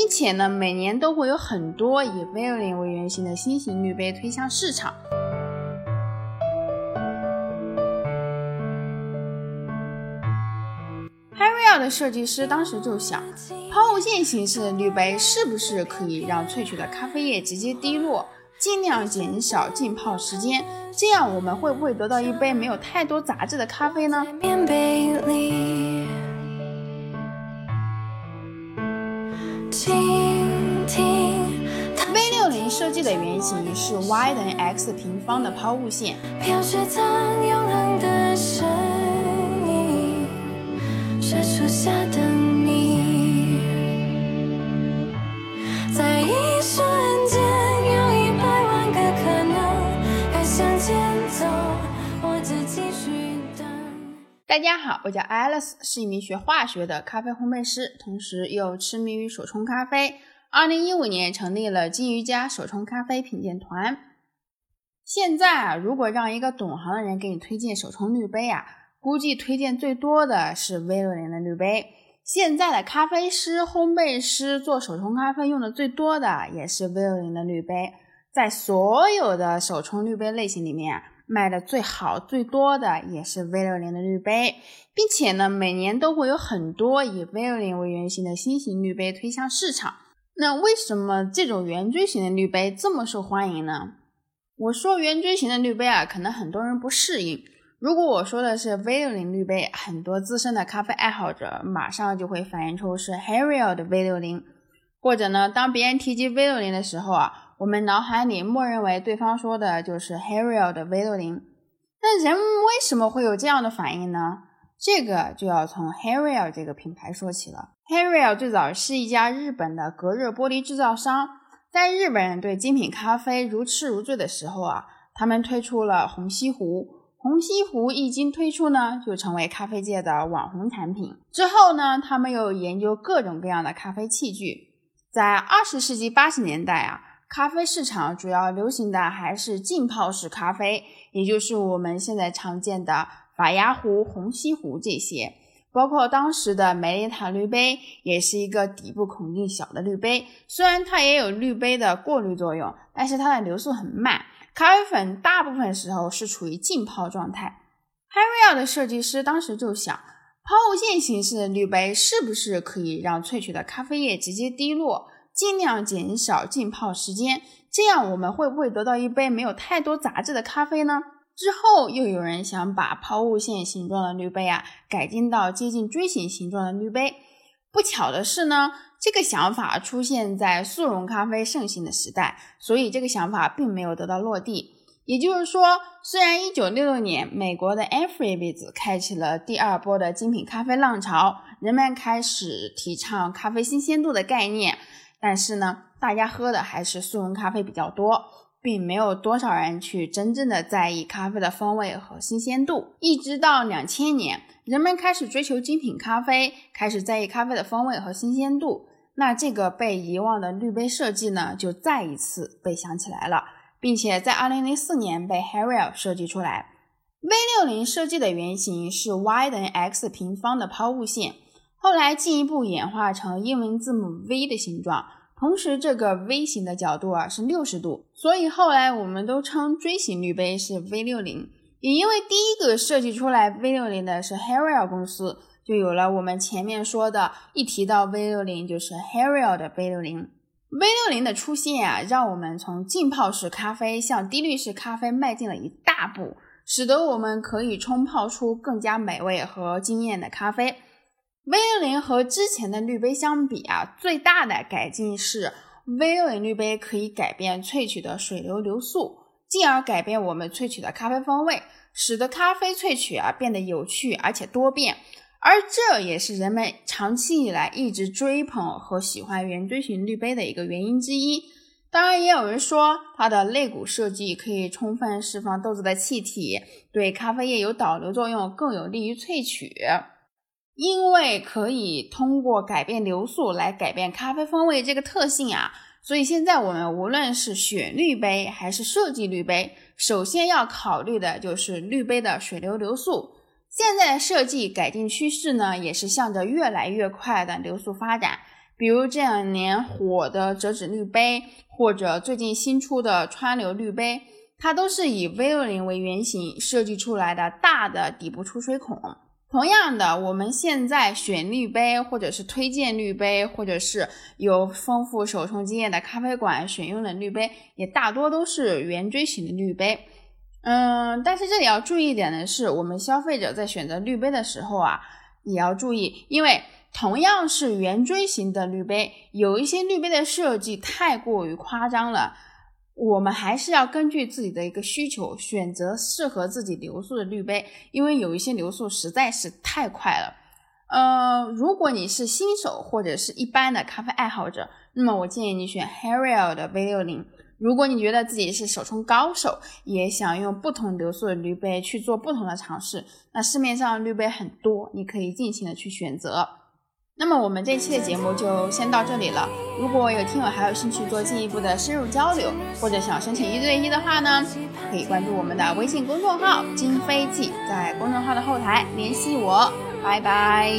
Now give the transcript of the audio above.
并且呢，每年都会有很多以 Violet 为原型的新型滤杯推向市场。Harrier 的设计师当时就想，抛物线形式的滤杯是不是可以让萃取的咖啡液直接滴落？尽量减少浸泡时间，这样我们会不会得到一杯没有太多杂质的咖啡呢？V 六零设计的原型是 y 等于 x 平方的抛物线。大家好，我叫 Alice，是一名学化学的咖啡烘焙师，同时又痴迷于手冲咖啡。二零一五年成立了金鱼家手冲咖啡品鉴团。现在啊，如果让一个懂行的人给你推荐手冲滤杯啊，估计推荐最多的是 V 六零的滤杯。现在的咖啡师、烘焙师做手冲咖啡用的最多的也是 V 六零的滤杯。在所有的手冲滤杯类型里面。啊卖的最好最多的也是 V 六零的滤杯，并且呢，每年都会有很多以 V 六零为原型的新型滤杯推向市场。那为什么这种圆锥形的滤杯这么受欢迎呢？我说圆锥形的滤杯啊，可能很多人不适应。如果我说的是 V 六零滤杯，很多资深的咖啡爱好者马上就会反映出是 Harrier 的 V 六零，或者呢，当别人提及 V 六零的时候啊。我们脑海里默认为对方说的就是 Harrier 的 V 六零，那人为什么会有这样的反应呢？这个就要从 Harrier 这个品牌说起了。Harrier 最早是一家日本的隔热玻璃制造商，在日本人对精品咖啡如痴如醉的时候啊，他们推出了虹吸壶。虹吸壶一经推出呢，就成为咖啡界的网红产品。之后呢，他们又研究各种各样的咖啡器具，在二十世纪八十年代啊。咖啡市场主要流行的还是浸泡式咖啡，也就是我们现在常见的法压壶、虹吸壶这些，包括当时的梅丽塔滤杯，也是一个底部孔径小的滤杯。虽然它也有滤杯的过滤作用，但是它的流速很慢，咖啡粉大部分时候是处于浸泡状态。Harrier 的设计师当时就想，抛物线形式的滤杯是不是可以让萃取的咖啡液直接滴落？尽量减少浸泡时间，这样我们会不会得到一杯没有太多杂质的咖啡呢？之后又有人想把抛物线形状的滤杯啊改进到接近锥形形状的滤杯。不巧的是呢，这个想法出现在速溶咖啡盛行的时代，所以这个想法并没有得到落地。也就是说，虽然1966年美国的 a f r i b i s 开启了第二波的精品咖啡浪潮，人们开始提倡咖啡新鲜度的概念。但是呢，大家喝的还是速溶咖啡比较多，并没有多少人去真正的在意咖啡的风味和新鲜度。一直到两千年，人们开始追求精品咖啡，开始在意咖啡的风味和新鲜度，那这个被遗忘的滤杯设计呢，就再一次被想起来了，并且在二零零四年被 h a r r e l 设计出来。V 六零设计的原型是 y 等于 x 平方的抛物线。后来进一步演化成英文字母 V 的形状，同时这个 V 型的角度啊是六十度，所以后来我们都称锥形滤杯是 V 六零。也因为第一个设计出来 V 六零的是 Harrier 公司，就有了我们前面说的，一提到 V 六零就是 Harrier 的 V 六零。V 六零的出现啊，让我们从浸泡式咖啡向低滤式咖啡迈进了一大步，使得我们可以冲泡出更加美味和惊艳的咖啡。V 六零和之前的滤杯相比啊，最大的改进是 V 六零滤杯可以改变萃取的水流流速，进而改变我们萃取的咖啡风味，使得咖啡萃取啊变得有趣而且多变。而这也是人们长期以来一直追捧和喜欢圆锥形滤杯的一个原因之一。当然，也有人说它的肋骨设计可以充分释放豆子的气体，对咖啡液有导流作用，更有利于萃取。因为可以通过改变流速来改变咖啡风味这个特性啊，所以现在我们无论是选滤杯还是设计滤杯，首先要考虑的就是滤杯的水流流速。现在设计改进趋势呢，也是向着越来越快的流速发展。比如这两年火的折纸滤杯，或者最近新出的川流滤杯，它都是以 V 六零为原型设计出来的大的底部出水孔。同样的，我们现在选滤杯，或者是推荐滤杯，或者是有丰富手冲经验的咖啡馆选用的滤杯，也大多都是圆锥形的滤杯。嗯，但是这里要注意一点的是，我们消费者在选择滤杯的时候啊，也要注意，因为。同样是圆锥形的滤杯，有一些滤杯的设计太过于夸张了，我们还是要根据自己的一个需求选择适合自己流速的滤杯，因为有一些流速实在是太快了。呃，如果你是新手或者是一般的咖啡爱好者，那么我建议你选 Hariel 的 V 六零。如果你觉得自己是手冲高手，也想用不同流速的滤杯去做不同的尝试，那市面上滤杯很多，你可以尽情的去选择。那么我们这期的节目就先到这里了。如果有听友还有兴趣做进一步的深入交流，或者想申请一对一的话呢，可以关注我们的微信公众号“金飞记”，在公众号的后台联系我。拜拜。